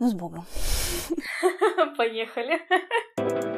Ну, с Богом. Поехали.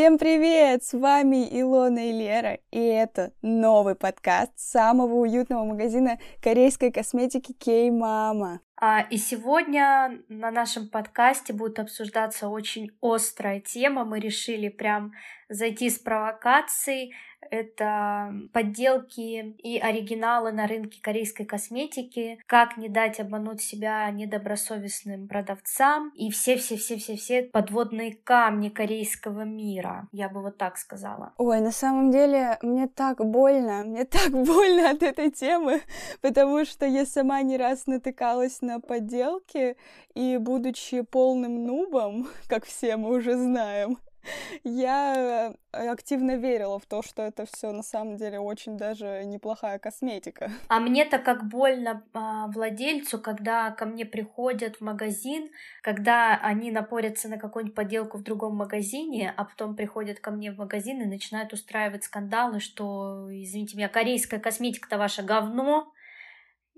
Всем привет! С вами Илона и Лера, и это новый подкаст самого уютного магазина корейской косметики Кей-Мама. А, и сегодня на нашем подкасте будет обсуждаться очень острая тема. Мы решили прям зайти с провокацией. Это подделки и оригиналы на рынке корейской косметики, как не дать обмануть себя недобросовестным продавцам и все-все-все-все-все подводные камни корейского мира. Я бы вот так сказала. Ой, на самом деле мне так больно, мне так больно от этой темы, потому что я сама не раз натыкалась на подделки, и будучи полным нубом, как все мы уже знаем, я э, активно верила в то, что это все на самом деле очень даже неплохая косметика. А мне-то как больно а, владельцу, когда ко мне приходят в магазин, когда они напорятся на какую-нибудь подделку в другом магазине, а потом приходят ко мне в магазин и начинают устраивать скандалы, что, извините меня, корейская косметика-то ваша говно,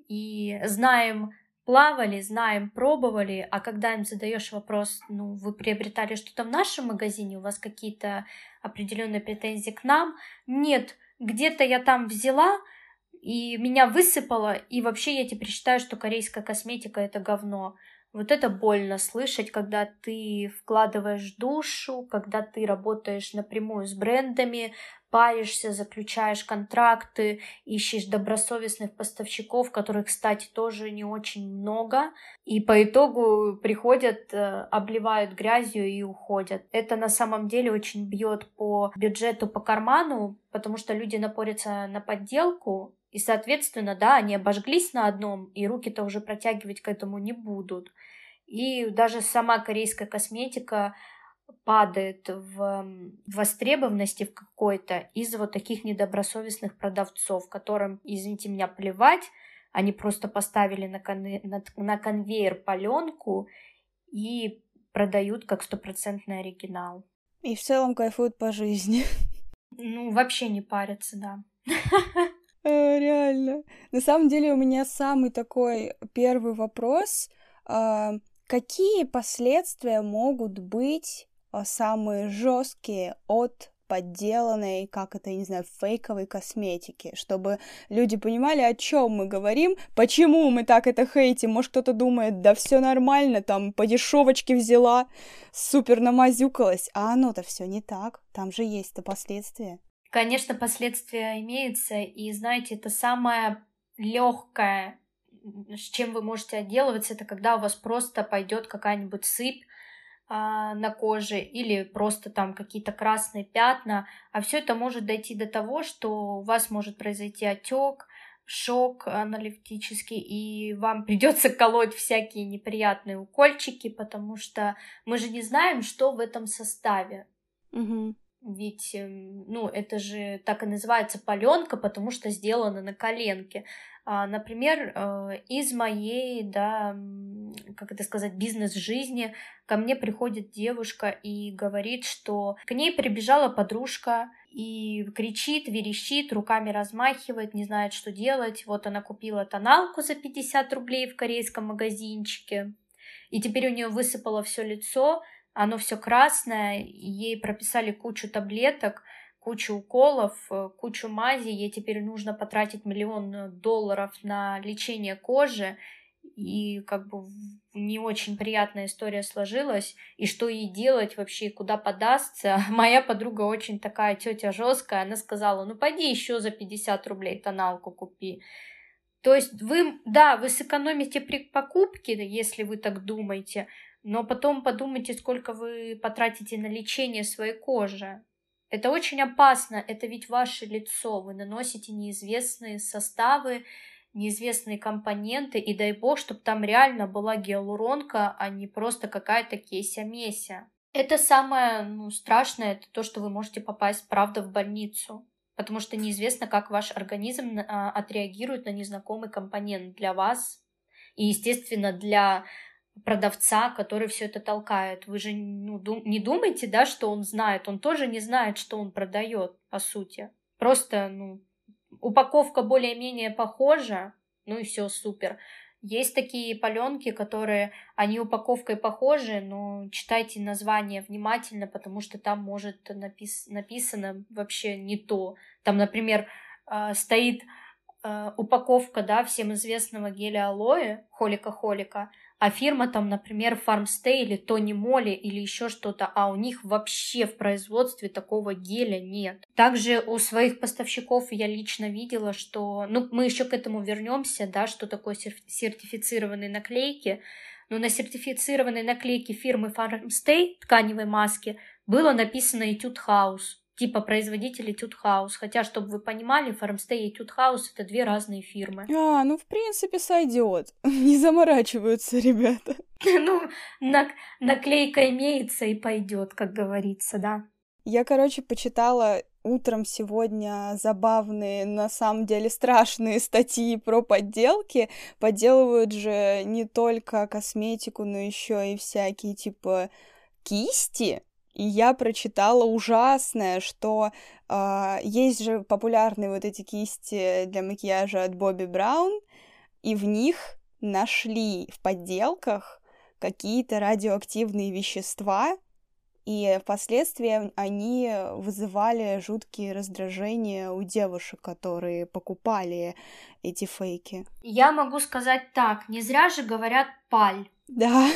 и знаем плавали, знаем, пробовали, а когда им задаешь вопрос, ну, вы приобретали что-то в нашем магазине, у вас какие-то определенные претензии к нам, нет, где-то я там взяла, и меня высыпало, и вообще я теперь считаю, что корейская косметика это говно. Вот это больно слышать, когда ты вкладываешь душу, когда ты работаешь напрямую с брендами, паришься, заключаешь контракты, ищешь добросовестных поставщиков, которых, кстати, тоже не очень много, и по итогу приходят, э, обливают грязью и уходят. Это на самом деле очень бьет по бюджету, по карману, потому что люди напорятся на подделку, и, соответственно, да, они обожглись на одном, и руки-то уже протягивать к этому не будут. И даже сама корейская косметика падает в востребованности в какой-то из вот таких недобросовестных продавцов, которым, извините меня, плевать, они просто поставили на, кон... на... на конвейер паленку и продают как стопроцентный оригинал. И в целом кайфуют по жизни. Ну, вообще не парятся, да. Э, реально. На самом деле у меня самый такой первый вопрос. А, какие последствия могут быть самые жесткие от подделанной, как это, не знаю, фейковой косметики, чтобы люди понимали, о чем мы говорим, почему мы так это хейтим. Может, кто-то думает, да все нормально, там по дешевочке взяла, супер намазюкалась, а оно-то все не так, там же есть-то последствия. Конечно, последствия имеются, и знаете, это самое легкое, с чем вы можете отделываться, это когда у вас просто пойдет какая-нибудь сыпь, а, на коже или просто там какие-то красные пятна, а все это может дойти до того, что у вас может произойти отек, шок аналитический, и вам придется колоть всякие неприятные укольчики, потому что мы же не знаем, что в этом составе. Угу. Ведь, эм, ну, это же так и называется паленка, потому что сделано на коленке. А, например, э, из моей, да, как это сказать, бизнес-жизни ко мне приходит девушка и говорит, что к ней прибежала подружка и кричит, верещит, руками размахивает, не знает, что делать. Вот она купила тоналку за 50 рублей в корейском магазинчике, и теперь у нее высыпало все лицо, оно все красное, ей прописали кучу таблеток, кучу уколов, э, кучу мази, ей теперь нужно потратить миллион э, долларов на лечение кожи, и как бы не очень приятная история сложилась, и что ей делать вообще, куда подастся. Моя подруга очень такая тетя жесткая, она сказала, ну пойди еще за 50 рублей тоналку купи. То есть вы, да, вы сэкономите при покупке, если вы так думаете, но потом подумайте, сколько вы потратите на лечение своей кожи. Это очень опасно, это ведь ваше лицо, вы наносите неизвестные составы, неизвестные компоненты, и дай бог, чтобы там реально была гиалуронка, а не просто какая-то кейся-меся. Это самое ну, страшное, это то, что вы можете попасть, правда, в больницу, потому что неизвестно, как ваш организм а, отреагирует на незнакомый компонент для вас, и, естественно, для продавца, который все это толкает. Вы же ну, дум- не думаете, да, что он знает. Он тоже не знает, что он продает, по сути. Просто, ну, упаковка более-менее похожа, ну и все супер. Есть такие паленки, которые, они упаковкой похожи, но читайте название внимательно, потому что там может напис написано вообще не то. Там, например, э, стоит э, упаковка, да, всем известного геля алоэ, холика-холика, а фирма там, например, Farmstay или Тони Моли или еще что-то, а у них вообще в производстве такого геля нет. Также у своих поставщиков я лично видела, что, ну, мы еще к этому вернемся, да, что такое сертифицированные наклейки, но на сертифицированной наклейке фирмы Farmstay тканевой маски было написано Etude House типа производитель Etude House. Хотя, чтобы вы понимали, Farmstay и House — это две разные фирмы. А, ну, в принципе, сойдет. Не заморачиваются ребята. Ну, наклейка имеется и пойдет, как говорится, да. Я, короче, почитала утром сегодня забавные, на самом деле страшные статьи про подделки. Подделывают же не только косметику, но еще и всякие типа кисти и я прочитала ужасное, что э, есть же популярные вот эти кисти для макияжа от Бобби Браун, и в них нашли в подделках какие-то радиоактивные вещества, и впоследствии они вызывали жуткие раздражения у девушек, которые покупали эти фейки. Я могу сказать так, не зря же говорят паль. Да.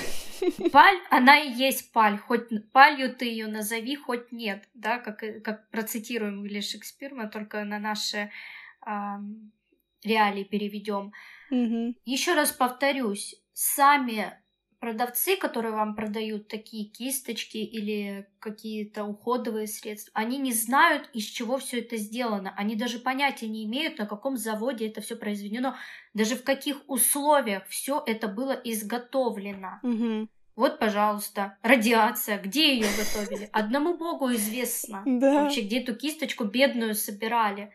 Паль, она и есть паль, хоть палью ты ее назови, хоть нет, да, как, как процитируем или Шекспир, мы только на наши э, реалии переведем. Угу. Еще раз повторюсь, сами продавцы, которые вам продают такие кисточки или какие-то уходовые средства, они не знают, из чего все это сделано. Они даже понятия не имеют, на каком заводе это все произведено, даже в каких условиях все это было изготовлено. Угу. Вот, пожалуйста, радиация. Где ее готовили? Одному богу известно. Да. Вообще, где эту кисточку бедную собирали.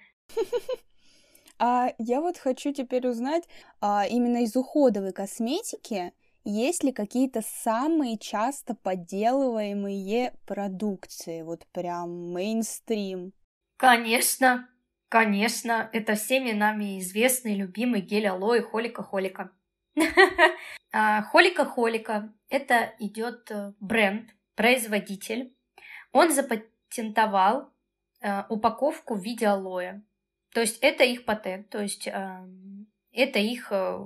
А я вот хочу теперь узнать, а, именно из уходовой косметики, есть ли какие-то самые часто подделываемые продукции, вот прям мейнстрим? Конечно, конечно, это всеми нами известный, любимый гель алоэ холика-холика. А, холика-холика – это идет э, бренд, производитель. Он запатентовал э, упаковку в виде алоэ. То есть это их патент, то есть эм, это их э,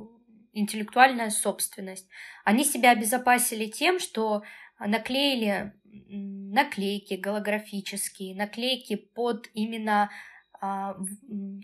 интеллектуальная собственность. Они себя обезопасили тем, что наклеили наклейки голографические, наклейки под именно, а,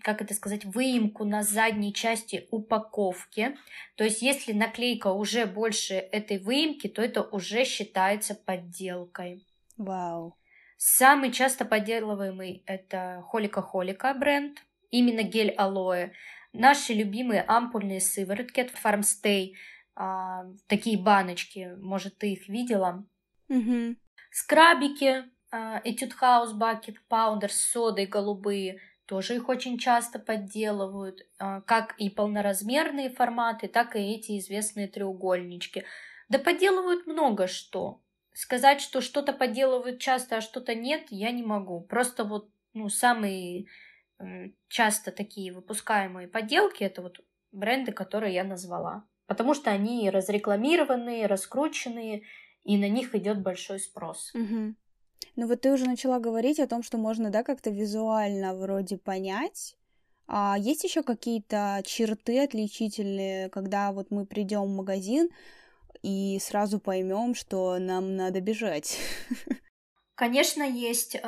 как это сказать, выемку на задней части упаковки. То есть, если наклейка уже больше этой выемки, то это уже считается подделкой. Вау. Самый часто подделываемый это Холика-Холика бренд, именно гель алоэ. Наши любимые ампульные сыворотки от Farmstay, а, такие баночки, может, ты их видела. Угу. Скрабики, а, Etude House Bucket Powder с содой голубые, тоже их очень часто подделывают, а, как и полноразмерные форматы, так и эти известные треугольнички. Да подделывают много что. Сказать, что что-то подделывают часто, а что-то нет, я не могу. Просто вот ну, самые часто такие выпускаемые подделки это вот бренды, которые я назвала. Потому что они разрекламированные, раскрученные, и на них идет большой спрос. Угу. Ну вот ты уже начала говорить о том, что можно, да, как-то визуально вроде понять. А есть еще какие-то черты отличительные, когда вот мы придем в магазин и сразу поймем, что нам надо бежать? Конечно, есть.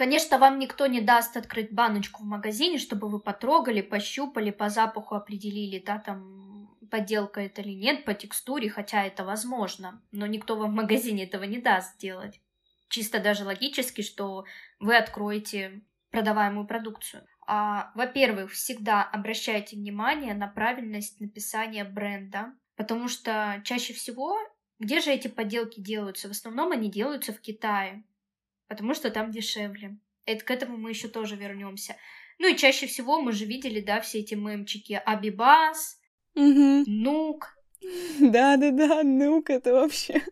Конечно, вам никто не даст открыть баночку в магазине, чтобы вы потрогали, пощупали, по запаху определили, да, там подделка это или нет, по текстуре, хотя это возможно, но никто вам в магазине этого не даст сделать. Чисто даже логически, что вы откроете продаваемую продукцию. А, во-первых, всегда обращайте внимание на правильность написания бренда, потому что чаще всего, где же эти подделки делаются? В основном они делаются в Китае потому что там дешевле. Это к этому мы еще тоже вернемся. Ну и чаще всего мы же видели, да, все эти мемчики Абибас, угу. Нук, Да-да-да, нук это вообще.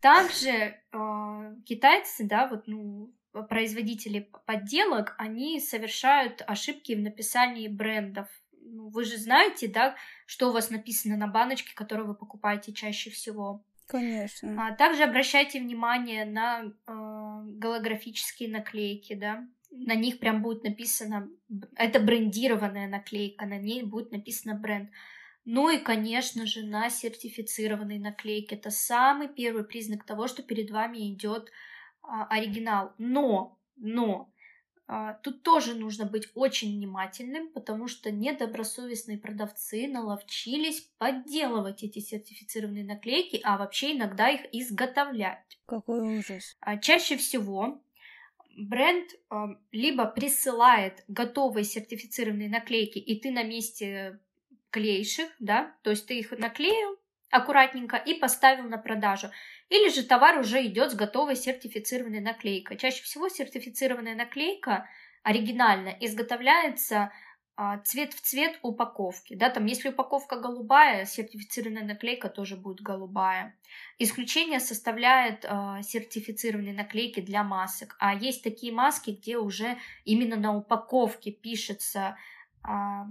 Также э, китайцы, да, вот, ну, производители подделок, они совершают ошибки в написании брендов. Ну, вы же знаете, да, что у вас написано на баночке, которую вы покупаете чаще всего. Конечно. А также обращайте внимание на э, голографические наклейки, да. На них прям будет написано, это брендированная наклейка, на ней будет написано бренд. Ну и, конечно же, на сертифицированной наклейке. Это самый первый признак того, что перед вами идет а, оригинал. Но, но, тут тоже нужно быть очень внимательным, потому что недобросовестные продавцы наловчились подделывать эти сертифицированные наклейки, а вообще иногда их изготовлять. Какой ужас. А, чаще всего бренд либо присылает готовые сертифицированные наклейки, и ты на месте клеишь их, да, то есть ты их наклеил аккуратненько и поставил на продажу. Или же товар уже идет с готовой сертифицированной наклейкой. Чаще всего сертифицированная наклейка оригинально изготовляется а, цвет в цвет упаковки. Да, там, если упаковка голубая, сертифицированная наклейка тоже будет голубая. Исключение составляет а, сертифицированные наклейки для масок. А есть такие маски, где уже именно на упаковке пишется а,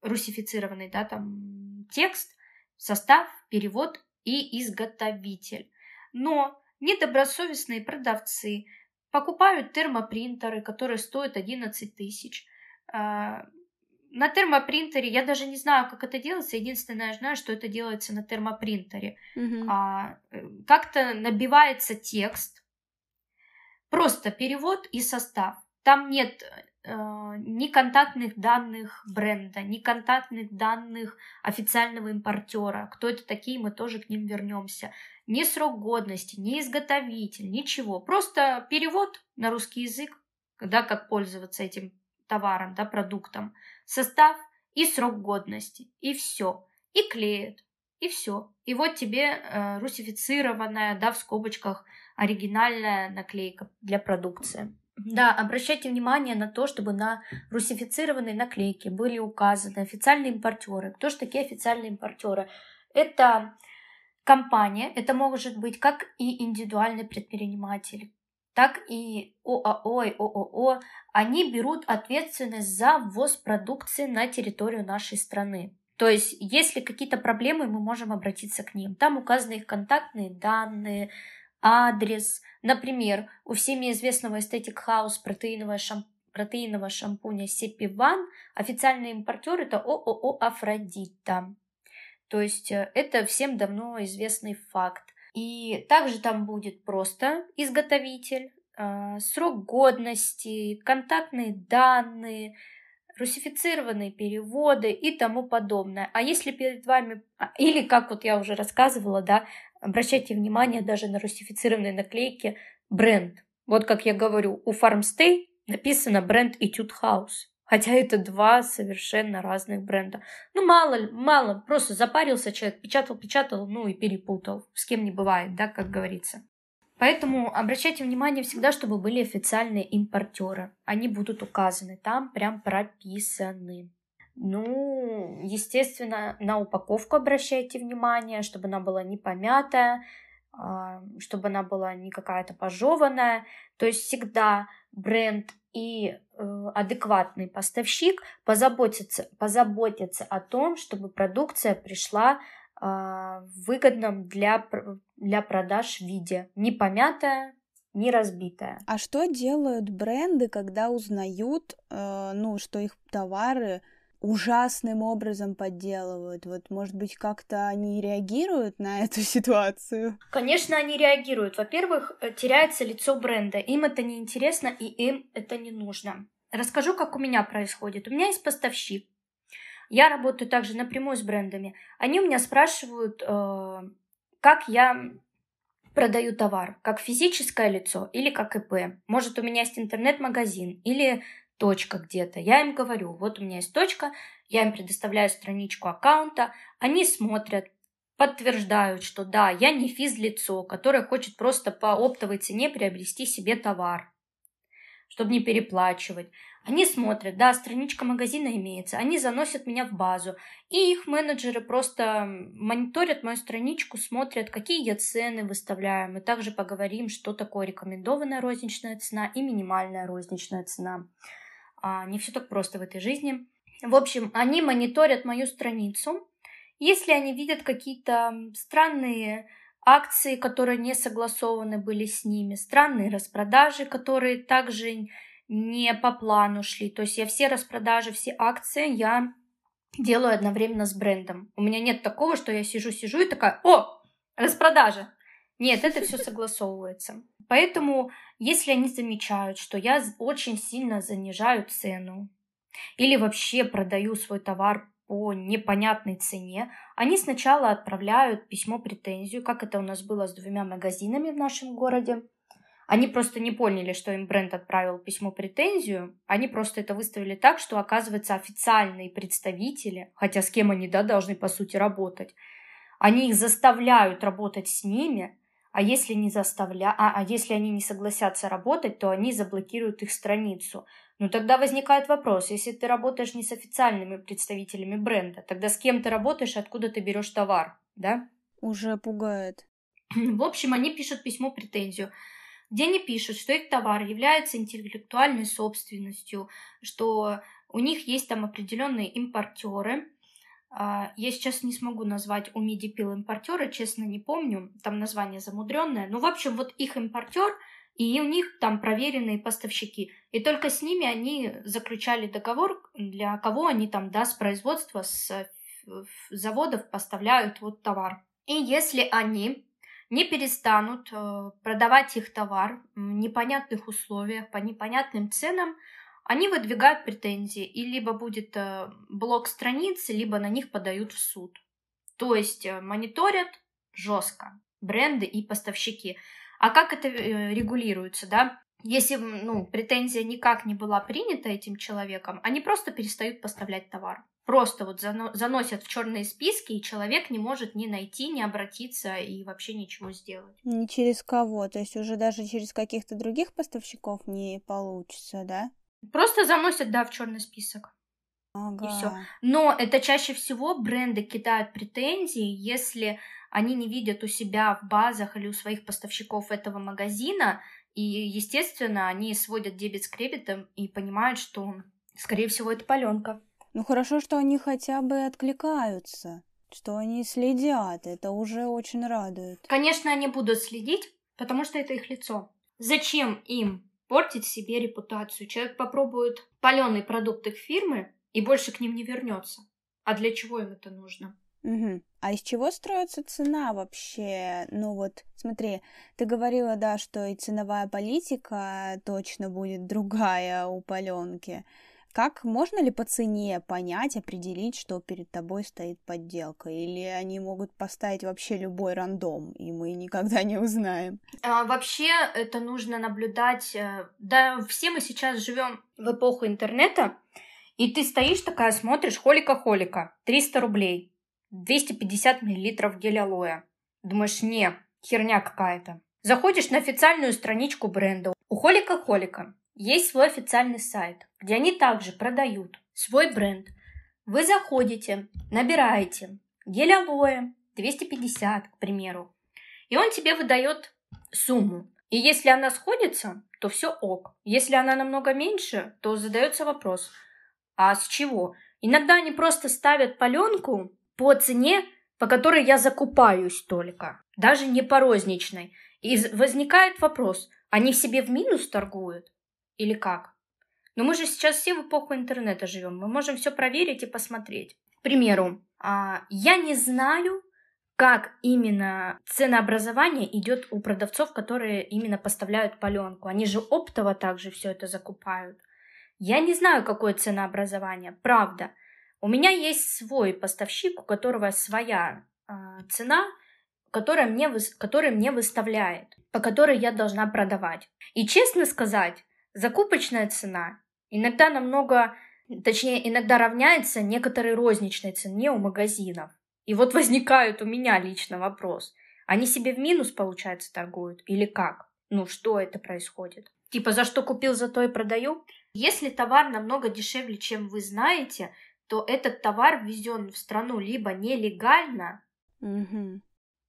русифицированный да, там, текст, состав, перевод и изготовитель. Но недобросовестные продавцы покупают термопринтеры, которые стоят 11 тысяч. А, на термопринтере я даже не знаю, как это делается. Единственное, я знаю, что это делается на термопринтере. Мгм. А, э, как-то набивается текст, просто перевод и состав. Там нет ни контактных данных бренда, ни контактных данных официального импортера. Кто это такие, мы тоже к ним вернемся. Ни срок годности, ни изготовитель, ничего. Просто перевод на русский язык, да, как пользоваться этим товаром, да, продуктом, состав и срок годности, и все. И клеят, и все. И вот тебе э, русифицированная, да, в скобочках, оригинальная наклейка для продукции. Да, обращайте внимание на то, чтобы на русифицированной наклейке были указаны официальные импортеры. Кто же такие официальные импортеры? Это компания, это может быть как и индивидуальный предприниматель, так и ОАО и ООО. Они берут ответственность за ввоз продукции на территорию нашей страны. То есть, если какие-то проблемы, мы можем обратиться к ним. Там указаны их контактные данные, адрес. Например, у всеми известного Aesthetic House протеинового, шамп... протеинового шампуня Сепиван официальный импортер это ООО Афродита. То есть э, это всем давно известный факт. И также там будет просто изготовитель, э, срок годности, контактные данные, русифицированные переводы и тому подобное. А если перед вами, а, или как вот я уже рассказывала, да, обращайте внимание даже на русифицированные наклейки бренд. Вот как я говорю, у Farmstay написано бренд Etude House. Хотя это два совершенно разных бренда. Ну, мало, мало, просто запарился человек, печатал, печатал, ну и перепутал. С кем не бывает, да, как говорится. Поэтому обращайте внимание всегда, чтобы были официальные импортеры. Они будут указаны, там прям прописаны. Ну, естественно, на упаковку обращайте внимание, чтобы она была не помятая, а, чтобы она была не какая-то пожеванная. То есть всегда бренд и э, адекватный поставщик позаботятся, позаботятся о том, чтобы продукция пришла а, в выгодном для, для продаж виде. Не помятая, не разбитая. А что делают бренды, когда узнают, э, ну, что их товары ужасным образом подделывают. Вот, может быть, как-то они реагируют на эту ситуацию? Конечно, они реагируют. Во-первых, э, теряется лицо бренда. Им это не интересно и им это не нужно. Расскажу, как у меня происходит. У меня есть поставщик. Я работаю также напрямую с брендами. Они у меня спрашивают, э, как я продаю товар, как физическое лицо или как ИП. Может, у меня есть интернет-магазин или точка где-то. Я им говорю, вот у меня есть точка, я им предоставляю страничку аккаунта, они смотрят, подтверждают, что да, я не физлицо, которое хочет просто по оптовой цене приобрести себе товар. чтобы не переплачивать. Они смотрят, да, страничка магазина имеется, они заносят меня в базу, и их менеджеры просто мониторят мою страничку, смотрят, какие я цены выставляю. Мы также поговорим, что такое рекомендованная розничная цена и минимальная розничная цена. А, не все так просто в этой жизни. В общем, они мониторят мою страницу. Если они видят какие-то странные акции, которые не согласованы были с ними, странные распродажи, которые также не по плану шли. То есть я все распродажи, все акции я делаю одновременно с брендом. У меня нет такого, что я сижу-сижу и такая, о, распродажа. Нет, это все согласовывается. Поэтому, если они замечают, что я очень сильно занижаю цену или вообще продаю свой товар по непонятной цене, они сначала отправляют письмо-претензию, как это у нас было с двумя магазинами в нашем городе. Они просто не поняли, что им бренд отправил письмо-претензию. Они просто это выставили так, что, оказывается, официальные представители, хотя с кем они, да, должны, по сути, работать, они их заставляют работать с ними, а если не заставля... а, а если они не согласятся работать, то они заблокируют их страницу. Ну тогда возникает вопрос, если ты работаешь не с официальными представителями бренда, тогда с кем ты работаешь, откуда ты берешь товар, да? Уже пугает. В общем, они пишут письмо-претензию где они пишут, что их товар является интеллектуальной собственностью, что у них есть там определенные импортеры. А, я сейчас не смогу назвать у Мидипил импортеры, честно не помню, там название замудренное. Ну, в общем, вот их импортер, и у них там проверенные поставщики. И только с ними они заключали договор, для кого они там, да, с производства, с заводов поставляют вот товар. И если они не перестанут э, продавать их товар в непонятных условиях, по непонятным ценам, они выдвигают претензии, и либо будет э, блок страниц, либо на них подают в суд. То есть э, мониторят жестко бренды и поставщики. А как это регулируется, да? Если ну, претензия никак не была принята этим человеком, они просто перестают поставлять товар просто вот заносят в черные списки, и человек не может ни найти, ни обратиться и вообще ничего сделать. Ни через кого, то есть уже даже через каких-то других поставщиков не получится, да? Просто заносят, да, в черный список. Ага. И все. Но это чаще всего бренды кидают претензии, если они не видят у себя в базах или у своих поставщиков этого магазина, и, естественно, они сводят дебет с кредитом и понимают, что, скорее всего, это паленка. Ну хорошо, что они хотя бы откликаются, что они следят, это уже очень радует. Конечно, они будут следить, потому что это их лицо. Зачем им портить себе репутацию? Человек попробует паленый продукт их фирмы и больше к ним не вернется. А для чего им это нужно? Угу. А из чего строится цена вообще? Ну вот, смотри, ты говорила, да, что и ценовая политика точно будет другая у паленки. Как можно ли по цене понять, определить, что перед тобой стоит подделка? Или они могут поставить вообще любой рандом, и мы никогда не узнаем? А, вообще это нужно наблюдать. Э, да, все мы сейчас живем в эпоху интернета, и ты стоишь такая, смотришь, холика-холика, 300 рублей, 250 миллилитров гель алоэ. Думаешь, не, херня какая-то. Заходишь на официальную страничку бренда. У холика-холика есть свой официальный сайт, где они также продают свой бренд. Вы заходите, набираете гель алоэ 250, к примеру, и он тебе выдает сумму. И если она сходится, то все ок. Если она намного меньше, то задается вопрос, а с чего? Иногда они просто ставят паленку по цене, по которой я закупаюсь только, даже не по розничной. И возникает вопрос, они в себе в минус торгуют? Или как? Но мы же сейчас все в эпоху интернета живем. Мы можем все проверить и посмотреть. К примеру, а, я не знаю, как именно ценообразование идет у продавцов, которые именно поставляют паленку. Они же оптово также все это закупают. Я не знаю, какое ценообразование, правда. У меня есть свой поставщик, у которого своя э, цена, которая мне, которая мне выставляет, по которой я должна продавать. И честно сказать, Закупочная цена иногда намного, точнее, иногда равняется некоторой розничной цене у магазинов. И вот возникает у меня лично вопрос. Они себе в минус, получается, торгуют или как? Ну, что это происходит? Типа, за что купил, за то и продаю. Если товар намного дешевле, чем вы знаете, то этот товар ввезен в страну либо нелегально, Угу.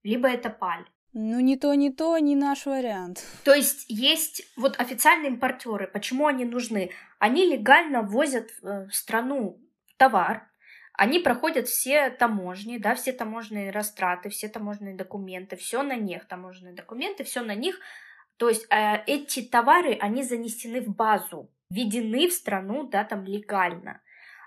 либо это паль. Ну, не то, не то, не наш вариант. То есть есть вот официальные импортеры. Почему они нужны? Они легально возят э, в страну товар, они проходят все таможни, да, все таможенные растраты, все таможенные документы, все на них, таможенные документы, все на них. То есть э, эти товары, они занесены в базу, введены в страну, да, там легально.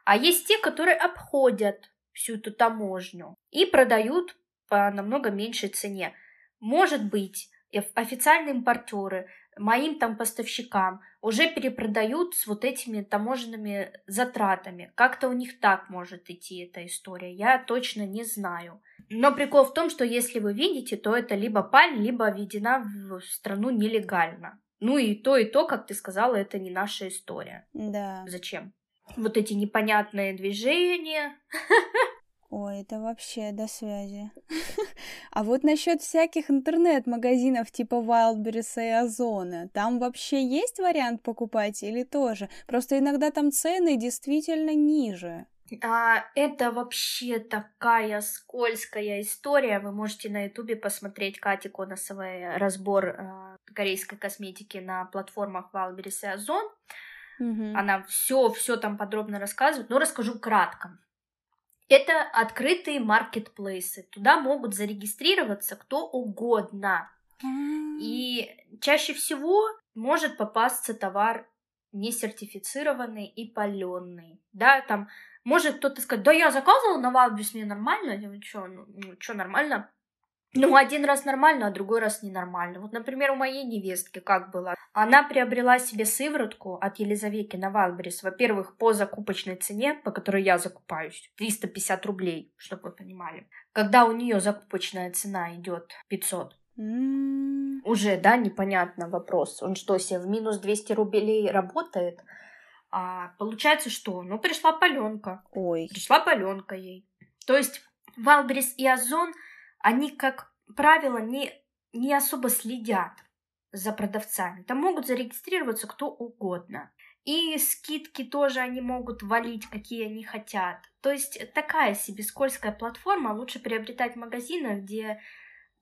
А есть те, которые обходят всю эту таможню и продают по намного меньшей цене. Может быть, и официальные импортеры моим там поставщикам уже перепродают с вот этими таможенными затратами. Как-то у них так может идти эта история, я точно не знаю. Но прикол в том, что если вы видите, то это либо паль, либо введена в страну нелегально. Ну и то, и то, как ты сказала, это не наша история. Да. Зачем? Вот эти непонятные движения. Ой, это вообще до связи. А вот насчет всяких интернет-магазинов типа Wildberries и Озона, там вообще есть вариант покупать или тоже? Просто иногда там цены действительно ниже. А, это вообще такая скользкая история. Вы можете на ютубе посмотреть Кати Коносовой разбор э, корейской косметики на платформах Wildberries и Озон. Мгм. Она все, все там подробно рассказывает, но расскажу кратко. Это открытые маркетплейсы. Туда могут зарегистрироваться кто угодно. И чаще всего может попасться товар несертифицированный и паленый. Да, там может кто-то сказать, да я заказывал на Wildberries, мне нормально. Я говорю, что, ну, что нормально? Ну, один раз нормально, а другой раз ненормально. Вот, например, у моей невестки как было. Она приобрела себе сыворотку от Елизавети на Валберис. Во-первых, по закупочной цене, по которой я закупаюсь, 350 рублей, чтобы вы понимали. Когда у нее закупочная цена идет 500, м, уже, да, непонятно вопрос. Он что, себе в минус 200 рублей работает? А получается что? Ну, пришла паленка. Ой. Пришла паленка ей. То есть Валберис и Озон, они, как правило, не, не особо следят за продавцами. Там могут зарегистрироваться кто угодно. И скидки тоже они могут валить, какие они хотят. То есть такая себе скользкая платформа. Лучше приобретать в магазинах, где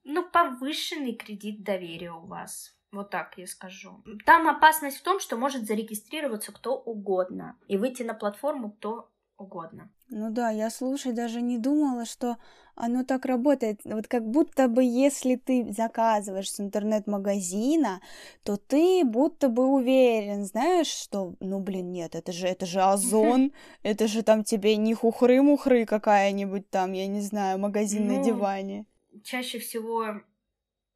ну, повышенный кредит доверия у вас. Вот так я скажу. Там опасность в том, что может зарегистрироваться кто угодно и выйти на платформу кто угодно. Ну да, я слушай, даже не думала, что оно так работает. Вот как будто бы если ты заказываешь с интернет-магазина, то ты будто бы уверен, знаешь, что, ну блин, нет, это же, это же Озон, это же там тебе не хухры-мухры какая-нибудь там, я не знаю, магазин на Ну, диване. Чаще всего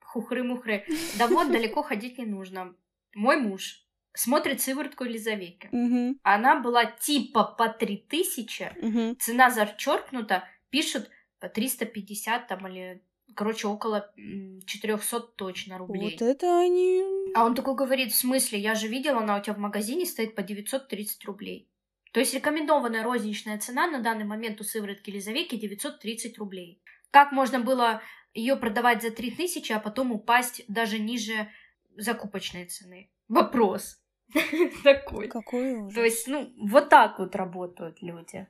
хухры-мухры. Да вот, далеко ходить не нужно. Мой муж смотрит сыворотку Елизавети. Угу, Она была типа по 3000, угу. цена зачеркнута, пишут 350 там или, короче, около м, 400 точно рублей. Вот это они... А он такой говорит, в смысле, я же видела, она у тебя в магазине стоит по 930 рублей. То есть рекомендованная розничная цена на данный момент у сыворотки Елизавети 930 рублей. Как можно было ее продавать за 3000, а потом упасть даже ниже закупочной цены? Вопрос. Такой. Какой ужас. То есть, ну, вот так вот работают люди.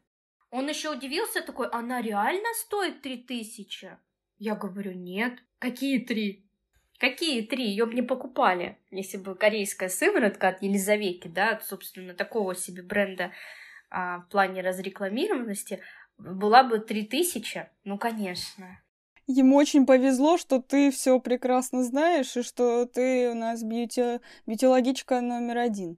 Он еще удивился такой, она реально стоит 3000? Я говорю, нет. Какие три? Какие три? Ее бы не покупали, если бы корейская сыворотка от Елизавети, да, от, собственно, такого себе бренда а, в плане разрекламированности, была бы 3000, ну, конечно. Ему очень повезло, что ты все прекрасно знаешь, и что ты у нас бьюти... бьютилогичка номер один.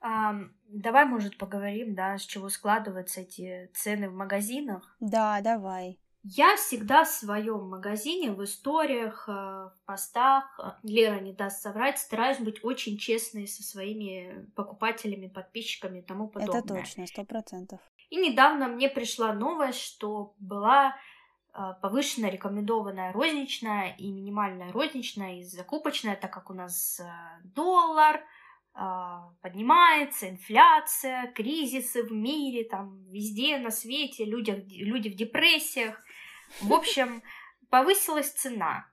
Ам, давай, может, поговорим, да, с чего складываются эти цены в магазинах. Да, давай. Я всегда в своем магазине, в историях, э, в постах, э, Лера не даст соврать, стараюсь быть очень честной со своими покупателями, подписчиками и тому подобное. Это точно, сто процентов. И недавно мне пришла новость, что была э, повышена рекомендованная розничная и минимальная розничная и закупочная, так как у нас э, доллар, а, поднимается, инфляция, кризисы в мире, там везде на свете, люди, люди в депрессиях. В общем, повысилась цена.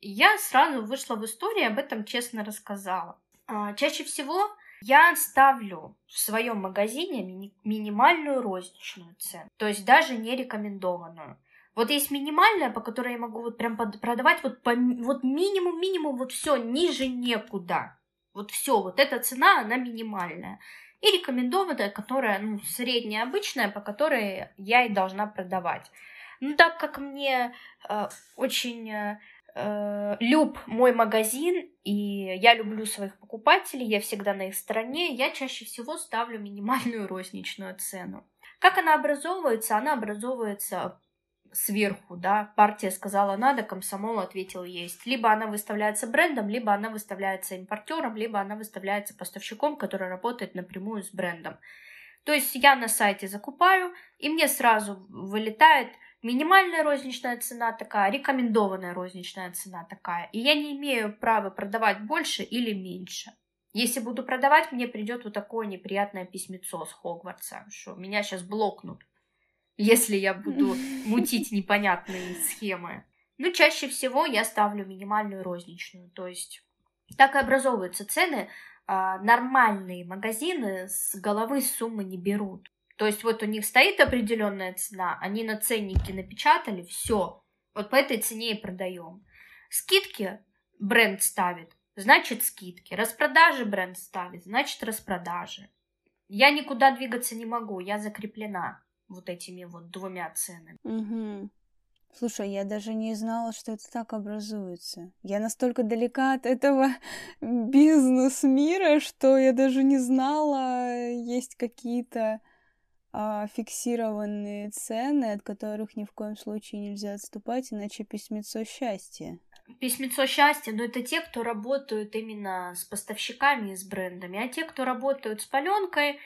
Я сразу вышла в историю, об этом честно рассказала. А, чаще всего я ставлю в своем магазине ми- минимальную розничную цену, то есть даже не рекомендованную. Вот есть минимальная, по которой я могу вот прям продавать вот, по, вот минимум, минимум, вот все, ниже некуда. Вот все, вот эта цена, она минимальная. И рекомендованная, которая, ну, средняя, обычная, по которой я и должна продавать. Ну, так как мне э, очень э, э, люб мой магазин, и я люблю своих покупателей, я всегда на их стороне, я чаще всего ставлю минимальную розничную цену. Как она образовывается? Она образовывается сверху, да, партия сказала надо, комсомол ответил есть. Либо она выставляется брендом, либо она выставляется импортером, либо она выставляется поставщиком, который работает напрямую с брендом. То есть я на сайте закупаю, и мне сразу вылетает минимальная розничная цена такая, рекомендованная розничная цена такая. И я не имею права продавать больше или меньше. Если буду продавать, мне придет вот такое неприятное письмецо с Хогвартса, что меня сейчас блокнут, если я буду мутить непонятные схемы. Ну, чаще всего я ставлю минимальную розничную, то есть так и образовываются цены. А, нормальные магазины с головы суммы не берут. То есть вот у них стоит определенная цена, они на ценнике напечатали, все, вот по этой цене и продаем. Скидки бренд ставит, значит скидки. Распродажи бренд ставит, значит распродажи. Я никуда двигаться не могу, я закреплена вот этими вот двумя ценами. Угу. Слушай, я даже не знала, что это так образуется. Я настолько далека от этого бизнес-мира, что я даже не знала, есть какие-то фиксированные цены, от которых ни в коем случае нельзя отступать, иначе письмецо счастья. Письмецо счастья, но это те, кто работают именно с поставщиками и с брендами, а те, кто работают с паленкой,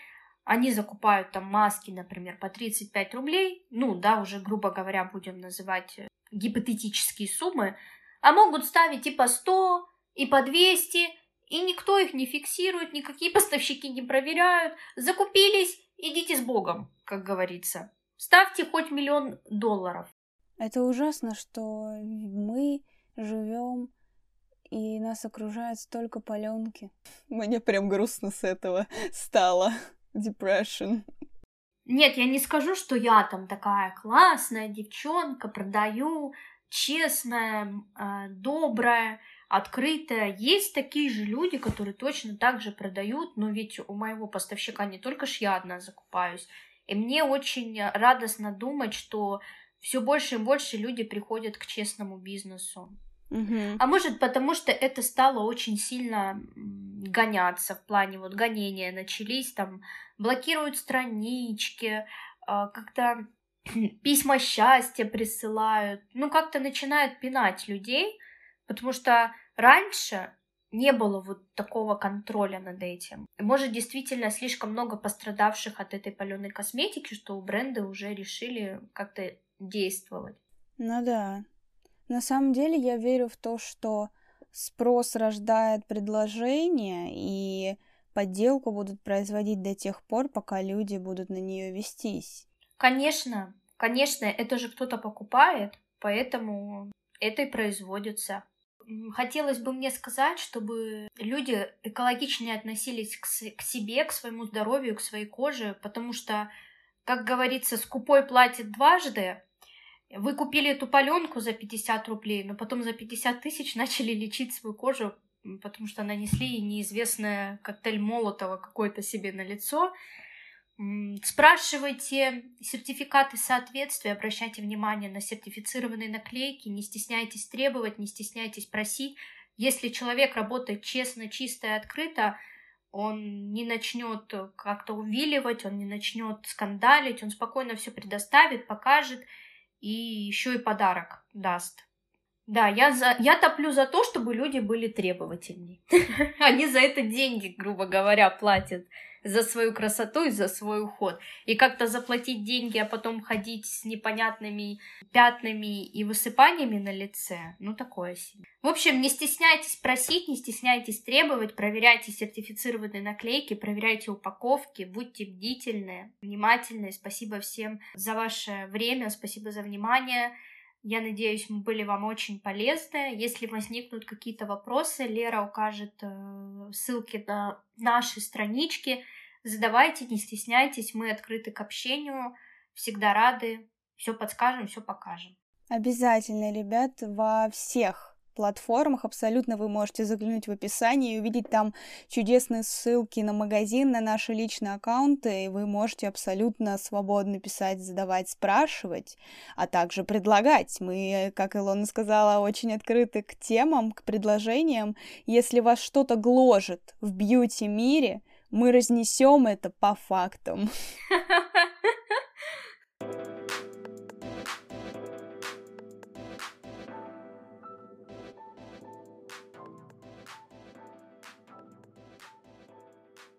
они закупают там маски, например, по 35 рублей, ну да, уже грубо говоря, будем называть э, гипотетические суммы, а могут ставить и по 100, и по 200, и никто их не фиксирует, никакие поставщики не проверяют. Закупились, идите с Богом, как говорится. Ставьте хоть миллион долларов. Это ужасно, что мы живем и нас окружает столько паленки. Мне прям грустно с этого стало. Depression. Нет, я не скажу, что я там такая классная девчонка, продаю, честная, э, добрая открытая. Есть такие же люди, которые точно так же продают, но ведь у моего поставщика не только ж я одна закупаюсь. И мне очень радостно думать, что все больше и больше люди приходят к честному бизнесу. Угу. А может, потому что это стало очень сильно гоняться в плане вот гонения начались, там блокируют странички, а, как-то письма счастья присылают, ну как-то начинают пинать людей, Потому что раньше не было вот такого контроля над этим. Может, действительно слишком много пострадавших от этой паленой косметики, что бренды уже решили как-то действовать. Ну да. На самом деле я верю в то, что спрос рождает предложение, и подделку будут производить до тех пор, пока люди будут на нее вестись. Конечно, конечно, это же кто-то покупает, поэтому это и производится хотелось бы мне сказать, чтобы люди экологичнее относились к, к себе, к своему здоровью, к своей коже, потому что, как говорится, скупой платит дважды. Вы купили эту паленку за 50 рублей, но потом за 50 тысяч начали лечить свою кожу, потому что нанесли неизвестное коктейль Молотова какой-то себе на лицо, Спрашивайте сертификаты соответствия, обращайте внимание на сертифицированные наклейки, не стесняйтесь требовать, не стесняйтесь просить. Если человек работает честно, чисто и открыто, он не начнет как-то увиливать, он не начнет скандалить, он спокойно все предоставит, покажет и еще и подарок даст. Да, я, за, я топлю за то, чтобы люди были требовательней. Они за это деньги, грубо говоря, платят за свою красоту и за свой уход. И как-то заплатить деньги, а потом ходить с непонятными пятнами и высыпаниями на лице, ну такое себе. В общем, не стесняйтесь просить, не стесняйтесь требовать, проверяйте сертифицированные наклейки, проверяйте упаковки, будьте бдительны, внимательны. Спасибо всем за ваше время, спасибо за внимание. Я надеюсь, мы были вам очень полезны. Если возникнут какие-то вопросы, Лера укажет э, ссылки на наши странички. Задавайте, не стесняйтесь, мы открыты к общению, всегда рады, все подскажем, все покажем. Обязательно, ребят, во всех платформах. Абсолютно вы можете заглянуть в описание и увидеть там чудесные ссылки на магазин, на наши личные аккаунты, и вы можете абсолютно свободно писать, задавать, спрашивать, а также предлагать. Мы, как Илона сказала, очень открыты к темам, к предложениям. Если вас что-то гложет в бьюти-мире, мы разнесем это по фактам.